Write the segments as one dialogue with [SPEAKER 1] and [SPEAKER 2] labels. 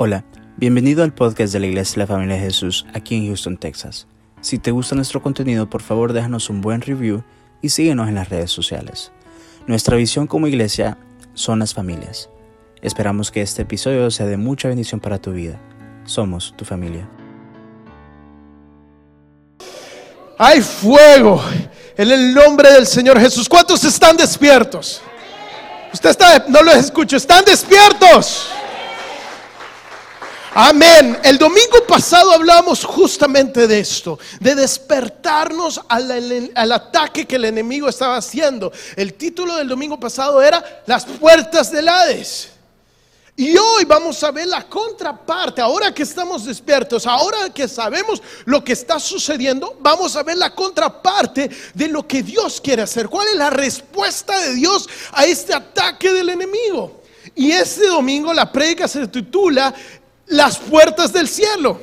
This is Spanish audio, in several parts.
[SPEAKER 1] Hola, bienvenido al podcast de la Iglesia de la Familia de Jesús aquí en Houston, Texas. Si te gusta nuestro contenido, por favor déjanos un buen review y síguenos en las redes sociales. Nuestra visión como iglesia son las familias. Esperamos que este episodio sea de mucha bendición para tu vida. Somos tu familia.
[SPEAKER 2] Hay fuego en el nombre del Señor Jesús. ¿Cuántos están despiertos? Usted está, no lo escucho, están despiertos. Amén. El domingo pasado hablamos justamente de esto, de despertarnos al, ataque que el enemigo estaba haciendo. El título del domingo pasado era Las puertas del Hades. Y hoy vamos a ver la contraparte, ahora que estamos despiertos, ahora que sabemos lo que está sucediendo, vamos a ver la contraparte de lo que Dios quiere hacer. ¿Cuál es la respuesta de Dios a este ataque del enemigo? Y este domingo la predica se titula Las puertas del cielo.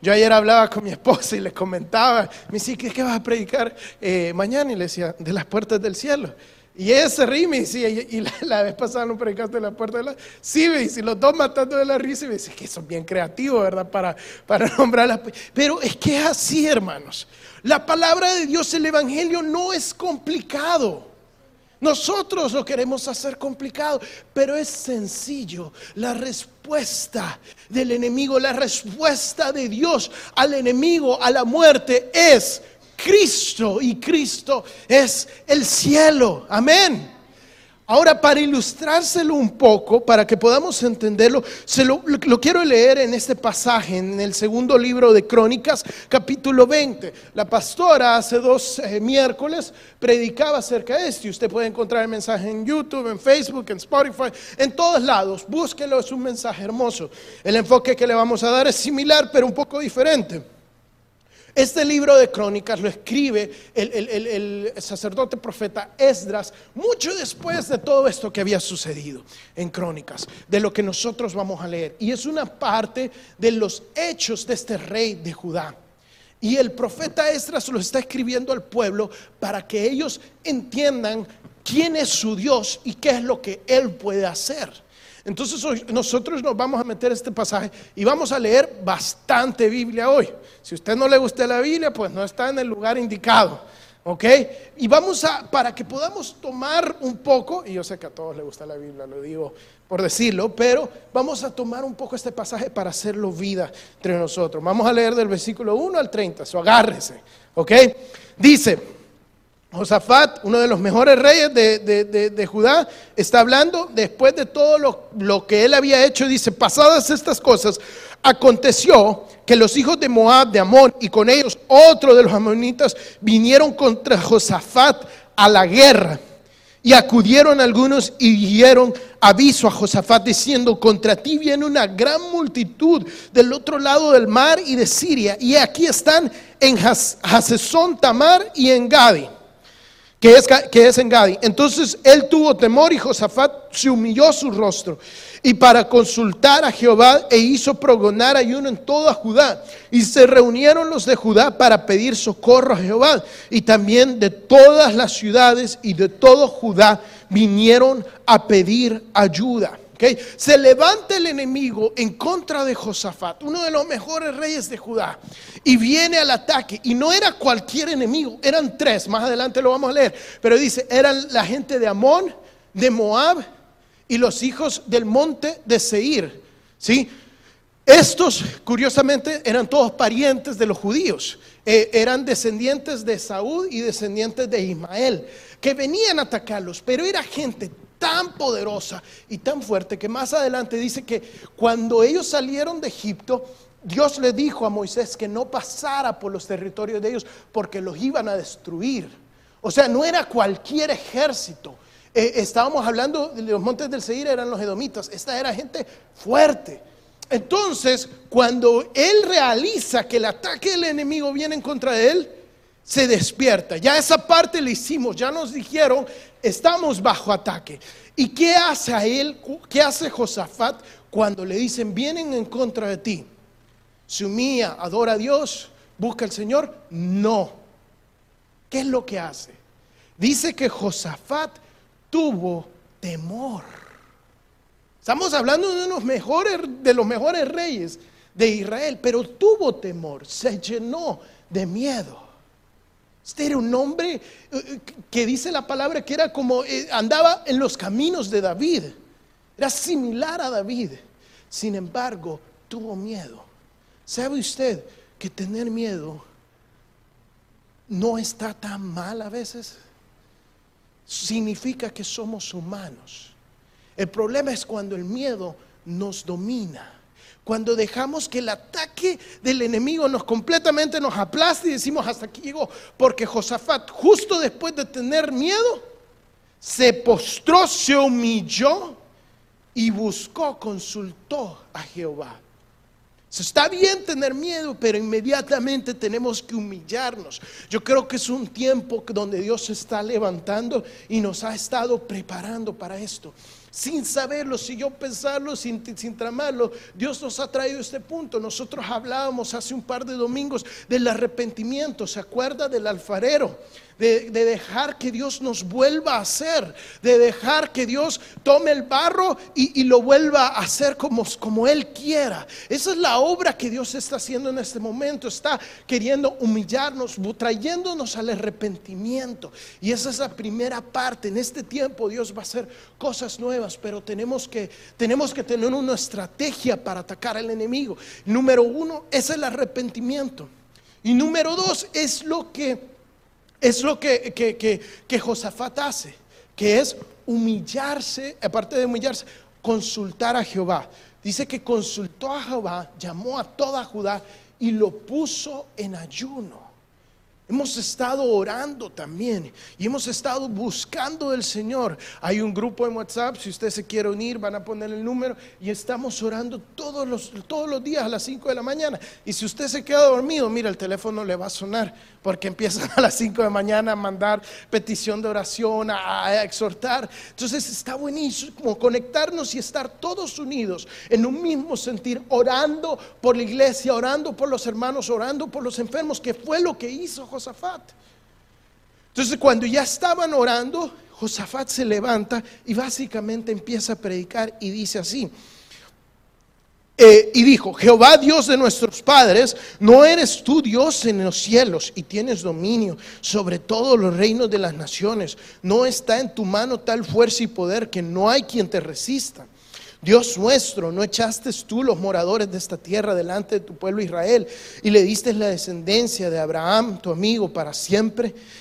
[SPEAKER 2] Yo ayer hablaba con mi esposa y le comentaba, me dice, ¿qué, vas a predicar eh, mañana? Y le decía, de las puertas del cielo. Y ella se ríe y me decía, y la, vez pasada no predicaste la puerta de la... Sí, me dice, los dos matando de la risa y me dice, que son bien creativos, ¿verdad? Para, para nombrarlas. Pero es que es así, hermanos. La palabra de Dios, el Evangelio no es complicado. Nosotros lo queremos hacer complicado, pero es sencillo. La respuesta del enemigo, la respuesta de Dios al enemigo, a la muerte, es Cristo y Cristo es el cielo. Amén. Ahora, para ilustrárselo un poco, para que podamos entenderlo, se lo, quiero leer en este pasaje, en el segundo libro de Crónicas, capítulo 20. La pastora hace dos eh, miércoles predicaba acerca de esto y usted puede encontrar el mensaje en YouTube, en Facebook, en Spotify, en todos lados. Búsquelo, es un mensaje hermoso. El enfoque que le vamos a dar es similar, pero un poco diferente. Este libro de crónicas lo escribe el, sacerdote profeta Esdras mucho después de todo esto que había sucedido en crónicas, de lo que nosotros vamos a leer. Y es una parte de los hechos de este rey de Judá. Y el profeta Esdras lo está escribiendo al pueblo para que ellos entiendan quién es su Dios y qué es lo que él puede hacer. Entonces nosotros nos vamos a meter este pasaje y vamos a leer bastante Biblia hoy. Si a usted no le gusta la Biblia, pues no está en el lugar indicado. ¿Ok? Y vamos a, para que podamos tomar un poco, y yo sé que a todos les gusta la Biblia, lo digo por decirlo, pero vamos a tomar un poco este pasaje para hacerlo vida entre nosotros. Vamos a leer del versículo 1 al 30, eso agárrese. ¿Ok? Dice, Josafat, uno de los mejores reyes de, Judá, está hablando después de todo lo, lo, que él había hecho. Dice, pasadas estas cosas, aconteció que los hijos de Moab, de Amón, y con ellos otro de los amonitas, vinieron contra Josafat a la guerra. Y acudieron algunos y dieron aviso a Josafat diciendo, contra ti viene una gran multitud del otro lado del mar y de Siria. Y aquí están en Hasesón, Tamar y en Gadi que es, que es en Gadi. Entonces él tuvo temor y Josafat se humilló su rostro y para consultar a Jehová e hizo progonar ayuno en toda Judá. Y se reunieron los de Judá para pedir socorro a Jehová. Y también de todas las ciudades y de todo Judá vinieron a pedir ayuda. Se levanta el enemigo en contra de Josafat, uno de los mejores reyes de Judá, y viene al ataque. Y no era cualquier enemigo, eran tres, más adelante lo vamos a leer, pero dice, eran la gente de Amón, de Moab y los hijos del monte de Seir. ¿sí? Estos, curiosamente, eran todos parientes de los judíos. Eh, eran descendientes de Saúl y descendientes de Ismael, que venían a atacarlos, pero era gente tan poderosa y tan fuerte que más adelante dice que cuando ellos salieron de Egipto, Dios le dijo a Moisés que no pasara por los territorios de ellos porque los iban a destruir. O sea, no era cualquier ejército. Eh, estábamos hablando de los montes del Seir, eran los edomitas. Esta era gente fuerte. Entonces, cuando él realiza que el ataque del enemigo viene en contra de él, se despierta. Ya esa parte le hicimos, ya nos dijeron, estamos bajo ataque. ¿Y qué hace a él? ¿Qué hace Josafat cuando le dicen, vienen en contra de ti? ¿Se humilla, adora a Dios, busca al Señor? No. ¿Qué es lo que hace? Dice que Josafat tuvo temor. Estamos hablando de, unos mejores, de los mejores reyes de Israel, pero tuvo temor, se llenó de miedo. Este era un hombre eh, que dice la palabra que era como eh, andaba en los caminos de David, era similar a David. Sin embargo, tuvo miedo. ¿Sabe usted que tener miedo no está tan mal a veces? Significa que somos humanos. El problema es cuando el miedo nos domina. Cuando dejamos que el ataque del enemigo nos completamente nos aplaste y decimos hasta aquí llegó. Porque Josafat, justo después de tener miedo, se postró, se humilló y buscó, consultó a Jehová. Está bien tener miedo, pero inmediatamente tenemos que humillarnos. Yo creo que es un tiempo donde Dios se está levantando y nos ha estado preparando para esto sin saberlo, sin yo pensarlo, sin, sin tramarlo, Dios nos ha traído este punto. Nosotros hablábamos hace un par de domingos del arrepentimiento, ¿se acuerda del alfarero? de, dejar que Dios nos vuelva a hacer, de dejar que Dios tome el barro y, lo vuelva a hacer como, como Él quiera. Esa es la obra que Dios está haciendo en este momento, está queriendo humillarnos, trayéndonos al arrepentimiento. Y esa es la primera parte. En este tiempo Dios va a hacer cosas nuevas, pero tenemos que, tenemos que tener una estrategia para atacar al enemigo. Número uno es el arrepentimiento. Y número dos es lo que es lo que, que, Josafat hace, que es humillarse, aparte de humillarse, consultar a Jehová. Dice que consultó a Jehová, llamó a toda Judá y lo puso en ayuno. Hemos estado orando también y hemos estado buscando del Señor. Hay un grupo en WhatsApp, si usted se quiere unir, van a poner el número y estamos orando todos los, todos los días a las 5 de la mañana. Y si usted se queda dormido, mira, el teléfono le va a sonar porque empiezan a las 5 de la mañana a mandar petición de oración, a, exhortar. Entonces está buenísimo conectarnos y estar todos unidos en un mismo sentir, orando por la iglesia, orando por los hermanos, orando por los enfermos, que fue lo que hizo Josafat. Entonces cuando ya estaban orando, Josafat se levanta y básicamente empieza a predicar y dice así, eh, y dijo, Jehová Dios de nuestros padres, ¿no eres tú Dios en los cielos y tienes dominio sobre todos los reinos de las naciones? ¿No está en tu mano tal fuerza y poder que no hay quien te resista? Dios nuestro, ¿no echaste tú los moradores de esta tierra delante de tu pueblo Israel y le diste la descendencia de Abraham, tu amigo, para siempre?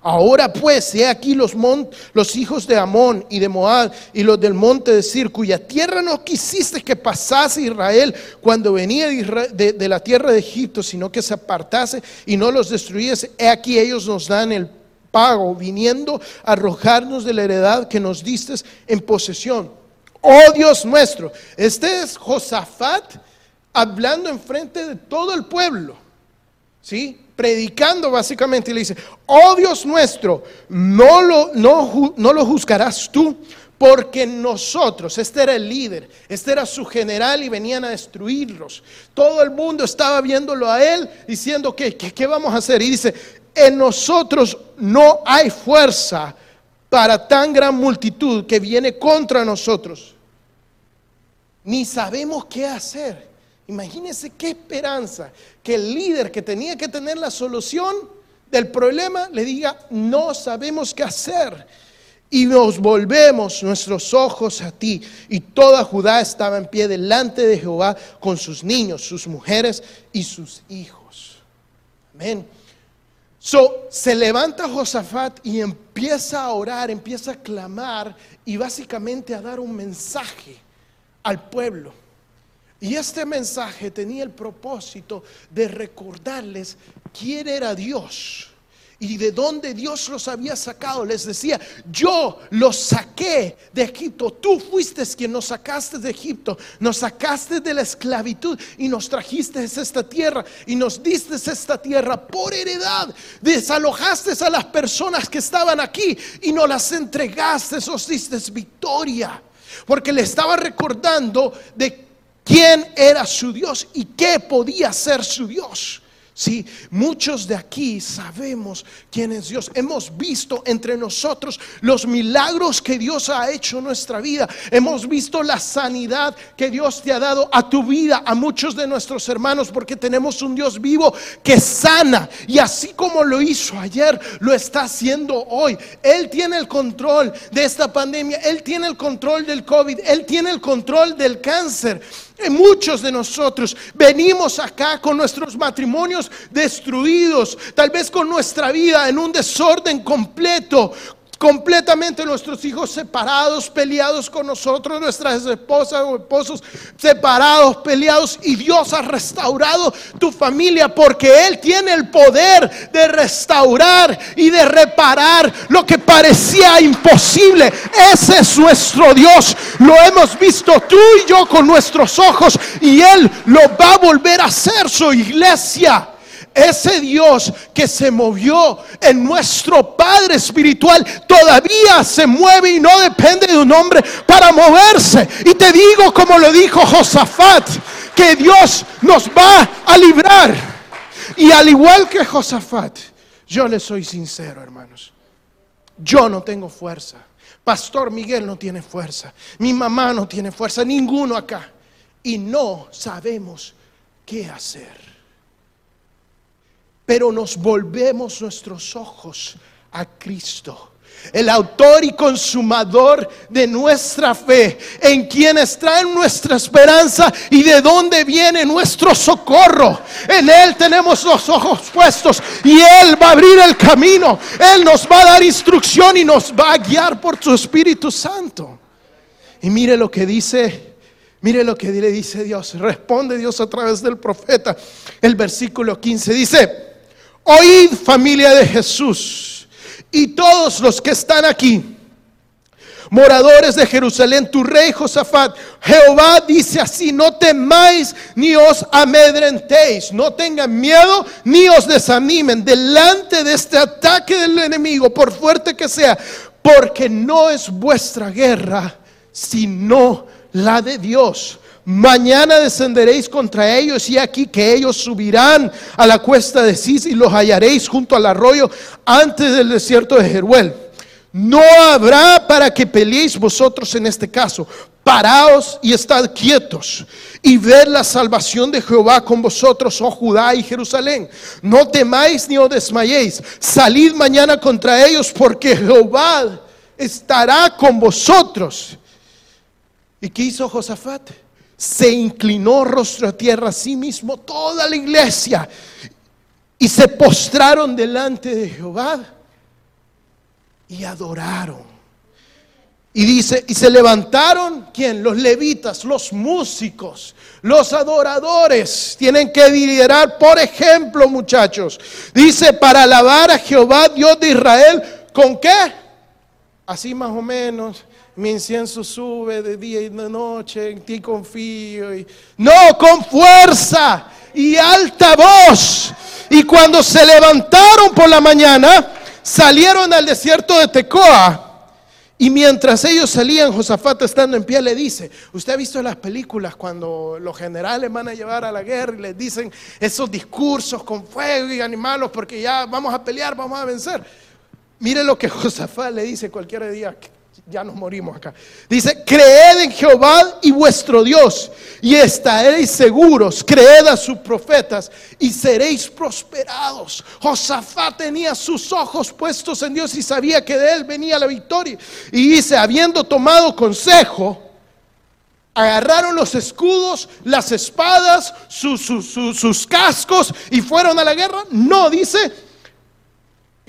[SPEAKER 2] Ahora pues, he aquí los, los hijos de Amón y de Moab y los del monte de Sir, cuya tierra no quisiste que pasase Israel cuando venía de, de, la tierra de Egipto, sino que se apartase y no los destruyese. He aquí ellos nos dan el pago, viniendo a arrojarnos de la heredad que nos diste en posesión. Oh Dios nuestro, este es Josafat hablando en frente de todo el pueblo. ¿Sí? Predicando básicamente y le dice, oh Dios nuestro, no lo, no, no lo juzgarás tú, porque nosotros, este era el líder, este era su general y venían a destruirlos. Todo el mundo estaba viéndolo a él diciendo, ¿qué, qué, qué vamos a hacer? Y dice, en nosotros no hay fuerza para tan gran multitud que viene contra nosotros. Ni sabemos qué hacer. Imagínense qué esperanza que el líder que tenía que tener la solución del problema le diga, no sabemos qué hacer. Y nos volvemos nuestros ojos a ti. Y toda Judá estaba en pie delante de Jehová con sus niños, sus mujeres y sus hijos. Amén. So, se levanta Josafat y empieza a orar, empieza a clamar y básicamente a dar un mensaje al pueblo. Y este mensaje tenía el propósito de recordarles quién era Dios y de dónde Dios los había sacado. Les decía, yo los saqué de Egipto. Tú fuiste quien nos sacaste de Egipto. Nos sacaste de la esclavitud y nos trajiste esta tierra y nos diste esta tierra por heredad. Desalojaste a las personas que estaban aquí y nos las entregaste. Os diste victoria. Porque le estaba recordando de quién era su Dios y qué podía ser su Dios. Sí, muchos de aquí sabemos quién es Dios. Hemos visto entre nosotros los milagros que Dios ha hecho en nuestra vida. Hemos visto la sanidad que Dios te ha dado a tu vida, a muchos de nuestros hermanos, porque tenemos un Dios vivo que sana. Y así como lo hizo ayer, lo está haciendo hoy. Él tiene el control de esta pandemia. Él tiene el control del COVID. Él tiene el control del cáncer. Muchos de nosotros venimos acá con nuestros matrimonios destruidos, tal vez con nuestra vida en un desorden completo, completamente nuestros hijos separados, peleados con nosotros, nuestras esposas o esposos separados, peleados, y Dios ha restaurado tu familia porque Él tiene el poder de restaurar y de reparar lo que parecía imposible. Ese es nuestro Dios. Lo hemos visto tú y yo con nuestros ojos y Él lo va a volver a hacer su iglesia. Ese Dios que se movió en nuestro Padre Espiritual todavía se mueve y no depende de un hombre para moverse. Y te digo como lo dijo Josafat, que Dios nos va a librar. Y al igual que Josafat, yo le soy sincero, hermanos. Yo no tengo fuerza. Pastor Miguel no tiene fuerza. Mi mamá no tiene fuerza. Ninguno acá. Y no sabemos qué hacer pero nos volvemos nuestros ojos a Cristo. El autor y consumador de nuestra fe, en quien está nuestra esperanza y de dónde viene nuestro socorro. En Él tenemos los ojos puestos y Él va a abrir el camino. Él nos va a dar instrucción y nos va a guiar por su Espíritu Santo. Y mire lo que dice, mire lo que le dice Dios. Responde Dios a través del profeta. El versículo 15 dice, Oíd familia de Jesús y todos los que están aquí, moradores de Jerusalén, tu rey Josafat, Jehová dice así, no temáis ni os amedrentéis, no tengan miedo ni os desanimen delante de este ataque del enemigo, por fuerte que sea, porque no es vuestra guerra, sino la de Dios Mañana descenderéis contra ellos y aquí que ellos subirán a la cuesta de Cis y los hallaréis junto al arroyo antes del desierto de Jeruel. No habrá para que peleéis vosotros en este caso. Paraos y estad quietos y ver la salvación de Jehová con vosotros, oh Judá y Jerusalén. No temáis ni os desmayéis. Salid mañana contra ellos porque Jehová estará con vosotros. ¿Y qué hizo Josafat? Se inclinó rostro a tierra a sí mismo toda la iglesia y se postraron delante de Jehová y adoraron. Y dice, y se levantaron, ¿quién? Los levitas, los músicos, los adoradores. Tienen que liderar, por ejemplo, muchachos. Dice, para alabar a Jehová, Dios de Israel, ¿con qué? Así más o menos mi incienso sube de día y de noche, en ti confío. Y... No, con fuerza y alta voz. Y cuando se levantaron por la mañana, salieron al desierto de Tecoa. Y mientras ellos salían, Josafat estando en pie le dice, usted ha visto las películas cuando los generales van a llevar a la guerra y les dicen esos discursos con fuego y animalos porque ya vamos a pelear, vamos a vencer. Mire lo que Josafat le dice cualquier día, ya nos morimos acá. Dice, creed en Jehová y vuestro Dios y estaréis seguros, creed a sus profetas y seréis prosperados. Josafat tenía sus ojos puestos en Dios y sabía que de él venía la victoria. Y dice, habiendo tomado consejo, agarraron los escudos, las espadas, sus, sus cascos y fueron a la guerra. No, dice,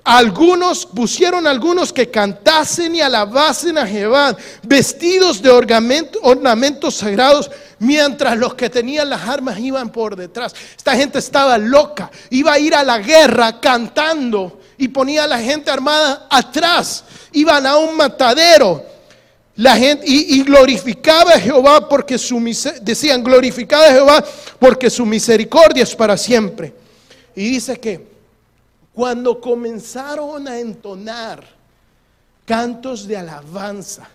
[SPEAKER 2] algunos pusieron algunos que cantasen y alabasen a Jehová, vestidos de ornamentos sagrados, mientras los que tenían las armas iban por detrás. Esta gente estaba loca, iba a ir a la guerra cantando y ponía a la gente armada atrás. Iban a un matadero. La gente, y, glorificaba a Jehová porque su decían, glorificaba a Jehová porque su misericordia es para siempre. Y dice que cuando comenzaron a entonar cantos de alabanza,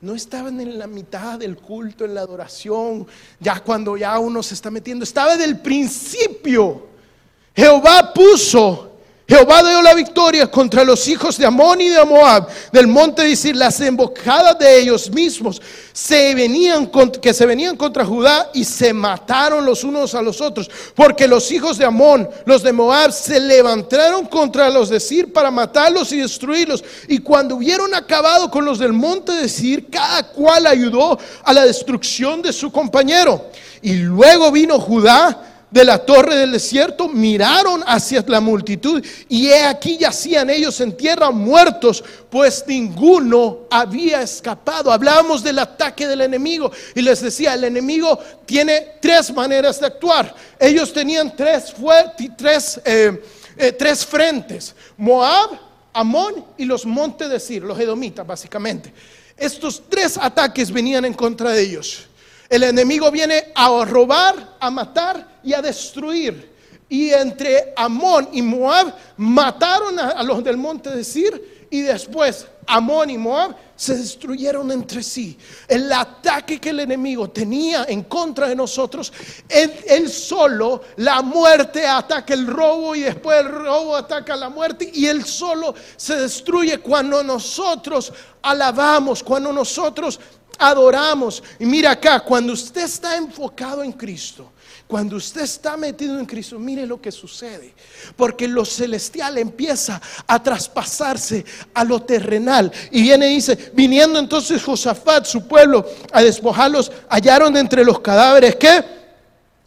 [SPEAKER 2] no estaban en la mitad del culto, en la adoración, ya cuando ya uno se está metiendo, estaba del principio. Jehová puso Jehová dio la victoria contra los hijos de Amón y de Moab del monte de Isir. Las embocadas de ellos mismos se venían, que se venían contra Judá y se mataron los unos a los otros. Porque los hijos de Amón, los de Moab, se levantaron contra los de Sir para matarlos y destruirlos. Y cuando hubieron acabado con los del monte de Sir, cada cual ayudó a la destrucción de su compañero. Y luego vino Judá de la torre del desierto miraron hacia la multitud y he aquí yacían ellos en tierra muertos, pues ninguno había escapado. Hablábamos del ataque del enemigo y les decía, el enemigo tiene tres maneras de actuar. Ellos tenían tres, tres, eh, eh, tres frentes, Moab, Amón y los montes de Sir, los edomitas básicamente. Estos tres ataques venían en contra de ellos. El enemigo viene a robar, a matar y a destruir. Y entre Amón y Moab mataron a, los del monte de Sir y después Amón y Moab se destruyeron entre sí. El ataque que el enemigo tenía en contra de nosotros, él, solo, la muerte ataca el robo y después el robo ataca la muerte y él solo se destruye cuando nosotros alabamos, cuando nosotros adoramos. Y mira acá, cuando usted está enfocado en Cristo, cuando usted está metido en Cristo, mire lo que sucede. Porque lo celestial empieza a traspasarse a lo terrenal. Y viene y dice, viniendo entonces Josafat, su pueblo, a despojarlos, hallaron entre los cadáveres que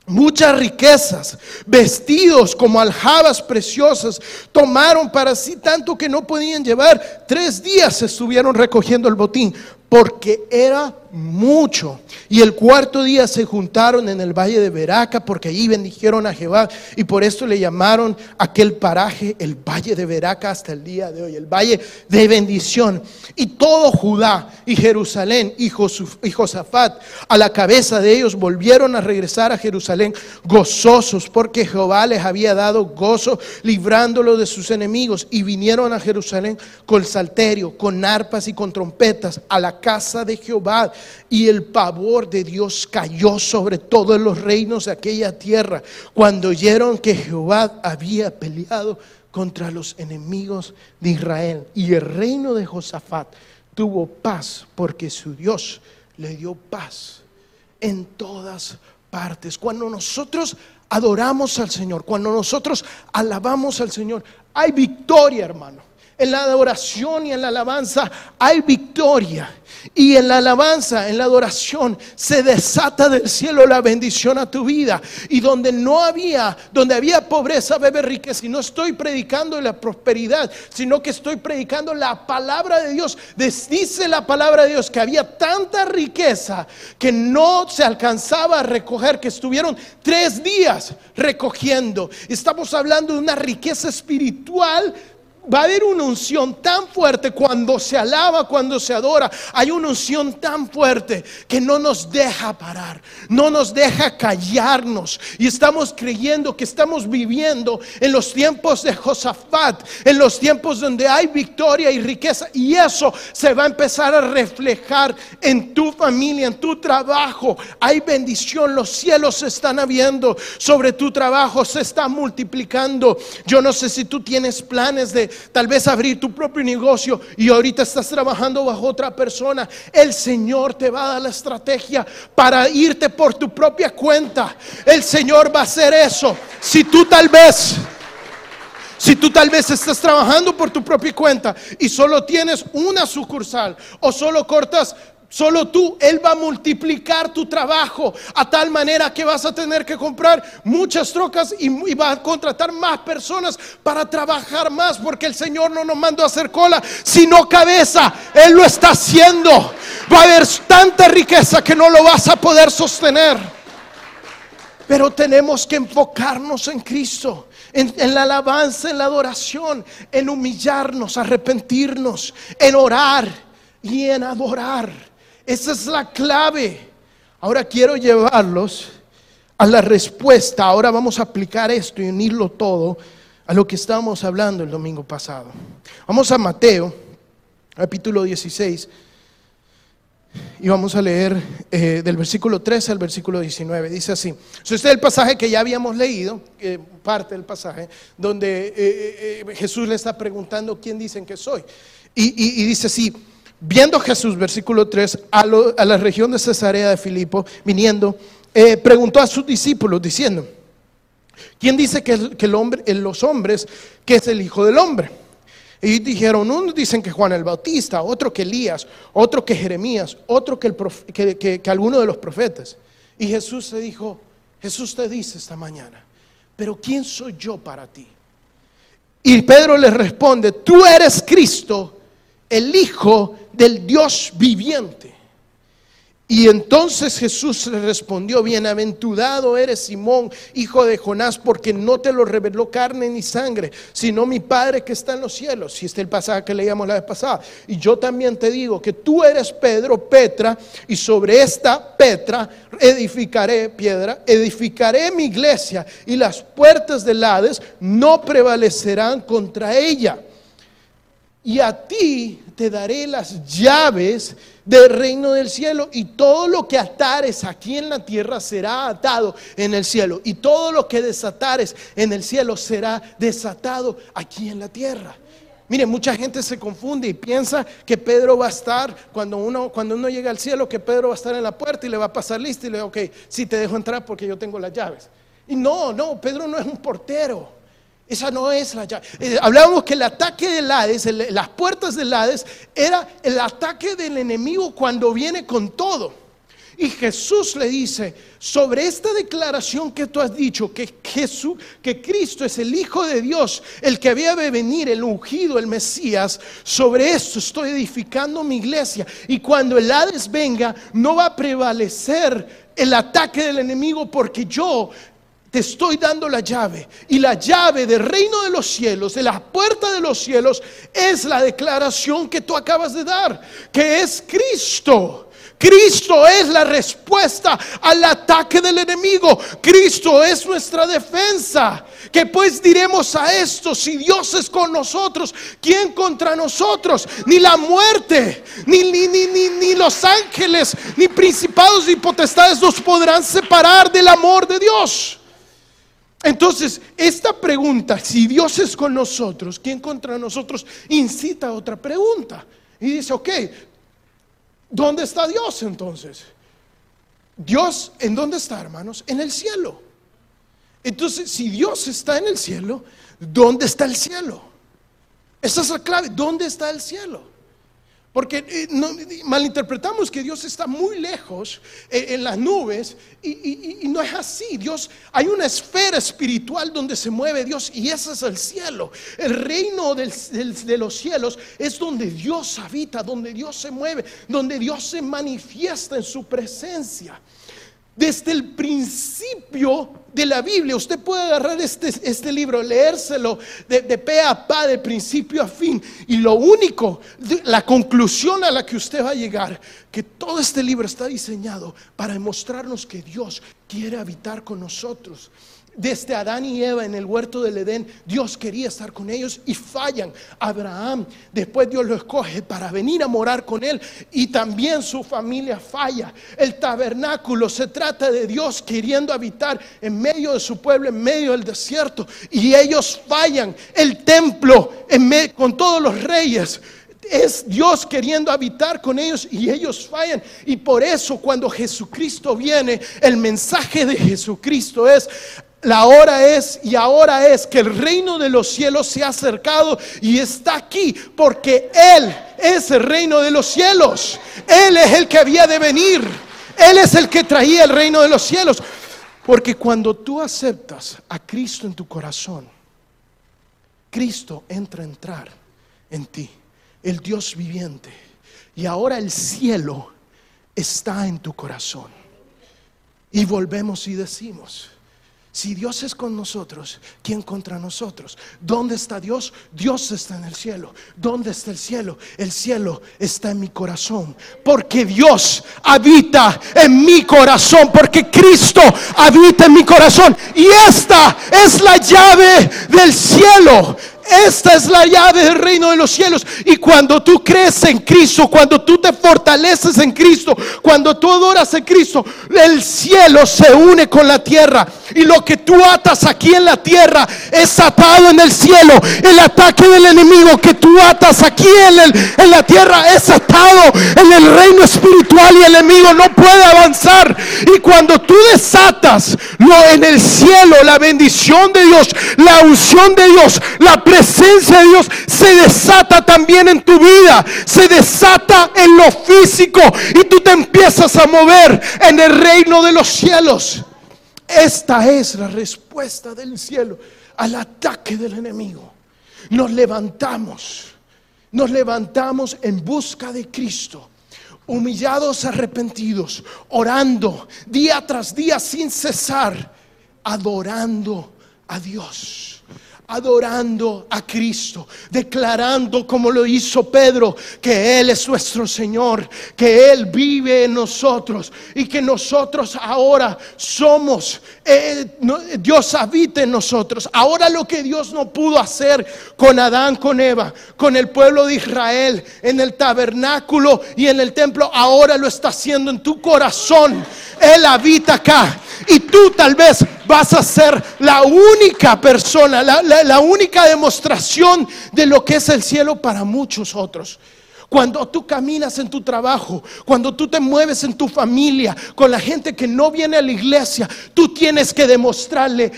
[SPEAKER 2] muchas riquezas, vestidos como aljabas preciosas, tomaron para sí tanto que no podían llevar. Tres días estuvieron recogiendo el botín porque era mucho. Y el cuarto día se juntaron en el valle de Veraca, porque allí bendijeron a Jehová, y por esto le llamaron aquel paraje el valle de Veraca hasta el día de hoy, el valle de bendición. Y todo Judá y Jerusalén y, Josafat a la cabeza de ellos volvieron a regresar a Jerusalén gozosos, porque Jehová les había dado gozo librándolo de sus enemigos, y vinieron a Jerusalén con salterio, con arpas y con trompetas a la casa de Jehová y el pavor de Dios cayó sobre todos los reinos de aquella tierra cuando oyeron que Jehová había peleado contra los enemigos de Israel. Y el reino de Josafat tuvo paz porque su Dios le dio paz en todas partes. Cuando nosotros adoramos al Señor, cuando nosotros alabamos al Señor, hay victoria, hermano. En la adoración y en la alabanza hay victoria. Y en la alabanza, en la adoración, se desata del cielo la bendición a tu vida. Y donde no había, donde había pobreza, bebe riqueza. Y no estoy predicando la prosperidad, sino que estoy predicando la palabra de Dios. Dice la palabra de Dios que había tanta riqueza que no se alcanzaba a recoger, que estuvieron tres días recogiendo. Estamos hablando de una riqueza espiritual Va a haber una unción tan fuerte cuando se alaba, cuando se adora. Hay una unción tan fuerte que no nos deja parar, no nos deja callarnos. Y estamos creyendo que estamos viviendo en los tiempos de Josafat, en los tiempos donde hay victoria y riqueza. Y eso se va a empezar a reflejar en tu familia, en tu trabajo. Hay bendición, los cielos se están abriendo sobre tu trabajo, se está multiplicando. Yo no sé si tú tienes planes de tal vez abrir tu propio negocio y ahorita estás trabajando bajo otra persona. El Señor te va a dar la estrategia para irte por tu propia cuenta. El Señor va a hacer eso. Si tú tal vez... Si tú tal vez estás trabajando por tu propia cuenta y solo tienes una sucursal o solo cortas Solo tú, Él va a multiplicar tu trabajo a tal manera que vas a tener que comprar muchas trocas y, va a contratar más personas para trabajar más, porque el Señor no nos mandó a hacer cola, sino cabeza. Él lo está haciendo. Va a haber tanta riqueza que no lo vas a poder sostener. Pero tenemos que enfocarnos en Cristo. en la alabanza, en la adoración, en humillarnos, arrepentirnos, en orar y en adorar. Esa es la clave. Ahora quiero llevarlos a la respuesta. Ahora vamos a aplicar esto y unirlo todo a lo que estábamos hablando el domingo pasado. Vamos a Mateo, capítulo 16, y vamos a leer eh, del versículo 13 al versículo 19. Dice así. Este es el pasaje que ya habíamos leído, parte del pasaje, donde eh, eh, Jesús le está preguntando quién dicen que soy. Y, y- y dice así, viendo Jesús, versículo 3, a, la región de Cesarea de Filipo, viniendo, eh, preguntó a sus discípulos diciendo, ¿quién dice que, el- que el hombre, en los hombres que es el Hijo del Hombre? Y dijeron, unos dicen que Juan el Bautista, otro que Elías, otro que Jeremías, otro que, alguno de los profetas. Y Jesús se dijo, Jesús te dice esta mañana, pero ¿quién soy yo para ti? Y Pedro le responde, tú eres Cristo, el Hijo del Dios viviente. Y entonces Jesús le respondió, bienaventurado eres Simón, hijo de Jonás, porque no te lo reveló carne ni sangre, sino mi Padre que está en los cielos. Y este es el pasaje que leíamos la vez pasada. Y yo también te digo que tú eres Pedro, Petra, y sobre esta Petra edificaré piedra, edificaré mi iglesia, y las puertas del Hades no prevalecerán contra ella y a ti te daré las llaves del reino del cielo y todo lo que atares aquí en la tierra será atado en el cielo y todo lo que desatares en el cielo será desatado aquí en la tierra. Mire, mucha gente se confunde y piensa que Pedro va a estar, cuando uno, cuando uno llega al cielo, que Pedro va a estar en la puerta y le va a pasar lista y le dice, ok, sí te dejo entrar porque yo tengo las llaves. Y no, no, Pedro no es un portero. Esa no es la. Eh, hablábamos que el ataque del Hades, las puertas del Hades, era el ataque del enemigo cuando viene con todo. Y Jesús le dice, sobre esta declaración que tú has dicho, que Jesús, que Cristo es el Hijo de Dios, el que había de venir, el ungido, el Mesías, sobre esto estoy edificando mi iglesia. Y cuando el Hades venga, no va a prevalecer el ataque del enemigo porque yo te estoy dando la llave. Y la llave del reino de los cielos, de la puerta de los cielos, es la declaración que tú acabas de dar, que es Cristo. Cristo es la respuesta al ataque del enemigo. Cristo es nuestra defensa. Que pues diremos a esto, si Dios es con nosotros, ¿quién contra nosotros? Ni la muerte, ni, ni, ni, ni, ni los ángeles, ni principados ni potestades nos podrán separar del amor de Dios. Entonces, esta pregunta, si Dios es con nosotros, ¿quién contra nosotros? Incita a otra pregunta. Y dice, ok, ¿dónde está Dios entonces? Dios, ¿en dónde está, hermanos? En el cielo. Entonces, si Dios está en el cielo, ¿dónde está el cielo? Esa es la clave, ¿dónde está el cielo? Porque eh, malinterpretamos que Dios está muy lejos eh, en las nubes y, no es así. Dios, hay una esfera espiritual donde se mueve Dios y ese es el cielo. El reino de los cielos es donde Dios habita, donde Dios se mueve, donde Dios se manifiesta en su presencia. Desde el principio de la Biblia, usted puede agarrar este, este libro, leérselo de, de pe a pa, de principio a fin. Y lo único, la conclusión a la que usted va a llegar, que todo este libro está diseñado para demostrarnos que Dios quiere habitar con nosotros. Desde Adán y Eva en el huerto del Edén, Dios quería estar con ellos y fallan. Abraham, después Dios lo escoge para venir a morar con él y también su familia falla. El tabernáculo se trata de Dios queriendo habitar en medio de su pueblo, en medio del desierto y ellos fallan. El templo en me- con todos los reyes. Es Dios queriendo habitar con ellos y ellos fallan. Y por eso cuando Jesucristo viene, el mensaje de Jesucristo es, la hora es y ahora es que el reino de los cielos se ha acercado y está aquí porque Él es el reino de los cielos. Él es el que había de venir. Él es el que traía el reino de los cielos. Porque cuando tú aceptas a Cristo en tu corazón, Cristo entra a entrar en ti, el Dios viviente. Y ahora el cielo está en tu corazón. Y volvemos y decimos, Si Dios es con nosotros, ¿quién contra nosotros? ¿Dónde está Dios? Dios está en el cielo. ¿Dónde está el cielo? El cielo está en mi corazón. Porque Dios habita en mi corazón. Porque Cristo habita en mi corazón. Y esta es la llave del cielo. Esta es la llave del reino de los cielos. Y cuando tú crees en Cristo, cuando tú te fortaleces en Cristo, cuando tú adoras en Cristo, el cielo se une con la tierra. Y lo que tú atas aquí en la tierra es atado en el cielo. El ataque del enemigo que tú atas aquí en, en la tierra es atado en el reino espiritual y el enemigo no puede avanzar. Y cuando tú desatas lo en el cielo, la bendición de Dios, la unción de Dios, la presencia de Dios se desata también en tu vida, se desata en lo físico y tú te empiezas a mover en el reino de los cielos. Esta es la respuesta del cielo al ataque del enemigo. Nos levantamos, nos levantamos en busca de Cristo humillados, arrepentidos, orando día tras día sin cesar, adorando a Dios adorando a Cristo, declarando como lo hizo Pedro, que Él es nuestro Señor, que Él vive en nosotros y que nosotros ahora somos, eh, Dios habita en nosotros. Ahora lo que Dios no pudo hacer con Adán, con Eva, con el pueblo de Israel, en el tabernáculo y en el templo, ahora lo está haciendo en tu corazón. Él habita acá y tú tal vez vas a ser la única persona, la, única demostración de lo que es el cielo para muchos otros. Cuando tú caminas en tu trabajo, cuando tú te mueves en tu familia, con la gente que no viene a la iglesia, tú tienes que demostrarle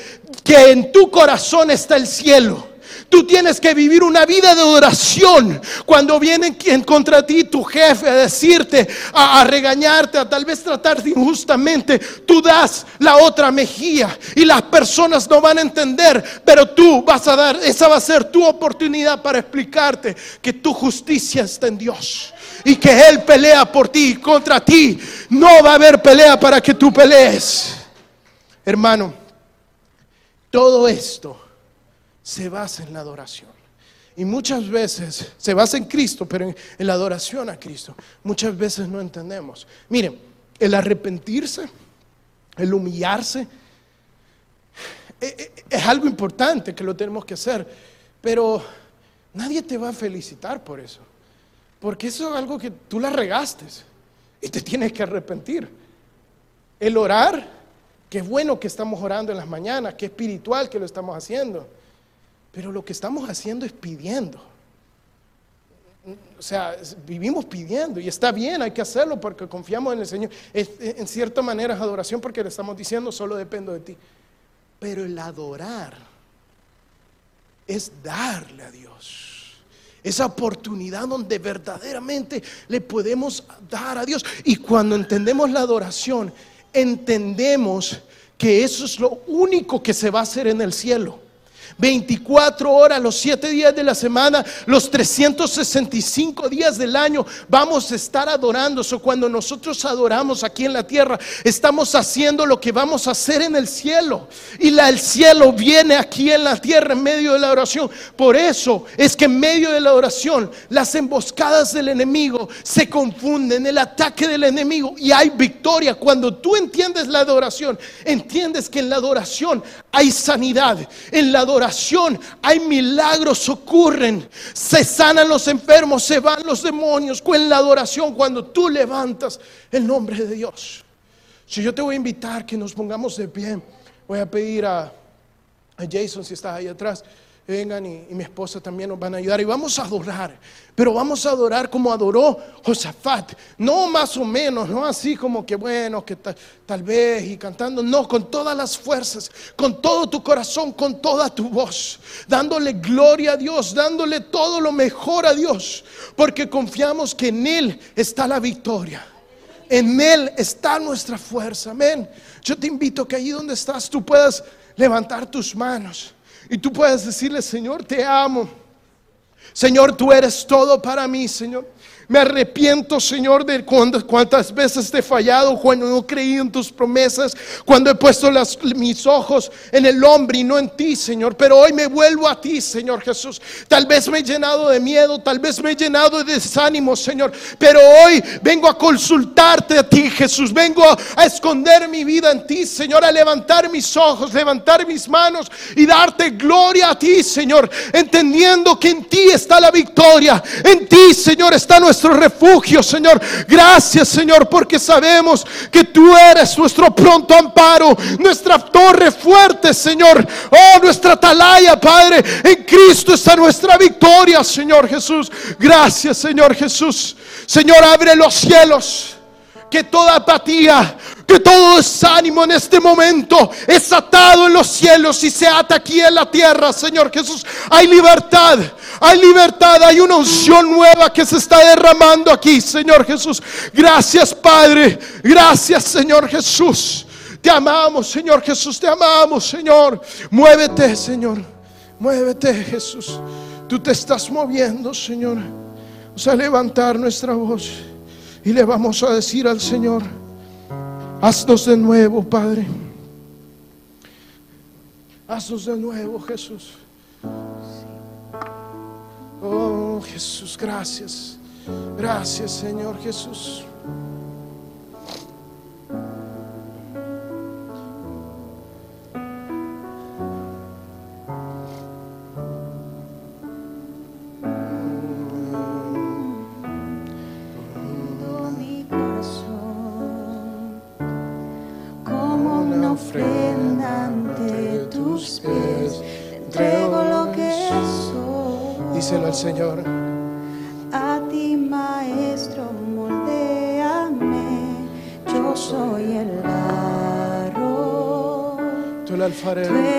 [SPEAKER 2] que en tu corazón está el cielo. Tú tienes que vivir una vida de oración. Cuando viene en contra ti tu jefe a decirte, a, regañarte, a tal vez tratarte injustamente, tú das la otra mejilla y las personas no van a entender, pero tú vas a dar, esa va a ser tu oportunidad para explicarte que tu justicia está en Dios y que Él pelea por ti y contra ti. No va a haber pelea para que tú pelees. Hermano, todo esto se basa en la adoración. Y muchas veces se basa en Cristo, pero en, la adoración a Cristo. Muchas veces no entendemos. Miren, el arrepentirse, el humillarse, eh, eh, es algo importante que lo tenemos que hacer, pero nadie te va a felicitar por eso. Porque eso es algo que tú la regaste y te tienes que arrepentir. El orar, que es bueno que estamos orando en las mañanas, que espiritual que lo estamos haciendo. Pero lo que estamos haciendo es pidiendo. O sea, vivimos pidiendo y está bien, hay que hacerlo porque confiamos en el Señor. en cierta manera es adoración porque le estamos diciendo, solo dependo de ti. Pero el adorar es darle a Dios. Esa oportunidad donde verdaderamente le podemos dar a Dios. Y cuando entendemos la adoración, entendemos que eso es lo único que se va a hacer en el cielo. 24 horas, los 7 días de la semana, los 365 días del año, vamos a estar adorando. O cuando nosotros adoramos aquí en la tierra, estamos haciendo lo que vamos a hacer en el cielo. Y el cielo viene aquí en la tierra en medio de la oración. Por eso es que en medio de la oración, las emboscadas del enemigo se confunden, el ataque del enemigo y hay victoria. Cuando tú entiendes la adoración, entiendes que en la adoración hay sanidad. En la adoración hay milagros ocurren, se sanan los enfermos, se van los demonios con la adoración cuando tú levantas el nombre de Dios. Si yo te voy a invitar que nos pongamos de pie, voy a pedir a, a Jason si está ahí atrás vengan y, mi esposa también nos van a ayudar y vamos a adorar. Pero vamos a adorar como adoró Josafat. No más o menos, no así como que bueno, que tal vez y cantando. No, con todas las fuerzas, con todo tu corazón, con toda tu voz. Dándole gloria a Dios, dándole todo lo mejor a Dios. Porque confiamos que en Él está la victoria. En Él está nuestra fuerza. Amén. Yo te invito que allí donde estás tú puedas levantar tus manos. Y tú puedes decirle, Señor, te amo. Señor, tú eres todo para mí, Señor. Me arrepiento, Señor, de cuando- cuántas veces te he fallado, cuando no he creído en tus promesas, cuando he puesto mis ojos en el hombre y no en ti, Señor. Pero hoy me vuelvo a ti, Señor Jesús. Tal vez me he llenado de miedo, tal vez me he llenado de desánimo, Señor. Pero hoy vengo a consultarte a ti, Jesús. Vengo a esconder mi vida en ti, Señor, a levantar mis ojos, levantar mis manos y darte gloria a ti, Señor. Entendiendo que en ti está la victoria. En ti, Señor, está nuestro refugio, Señor. Gracias, Señor, porque sabemos que tú eres nuestro pronto amparo, nuestra torre fuerte, Señor. Oh, nuestra atalaya, Padre. En Cristo está nuestra victoria, Señor Jesús. Gracias, Señor Jesús. Señor, abre los cielos. Que toda apatía, que todo desánimo en este momento es atado en los cielos y se ata aquí en la tierra, Señor Jesús. Hay libertad, hay libertad, hay una unción nueva que se está derramando aquí, Señor Jesús. Gracias, Padre. Gracias, Señor Jesús. Te amamos, Señor Jesús. Te amamos, Señor. Muévete, Señor. Muévete, Jesús. Tú te estás moviendo, Señor. Vamos a levantar nuestra voz y le vamos a decir al Señor, haznos de nuevo, Padre. Haznos de nuevo, Jesús. Oh, Jesús, gracias. Gracias, Señor Jesús. Señor.
[SPEAKER 3] A ti, maestro, moldeame. Yo soy el barro,
[SPEAKER 2] Tú
[SPEAKER 3] el alfarero.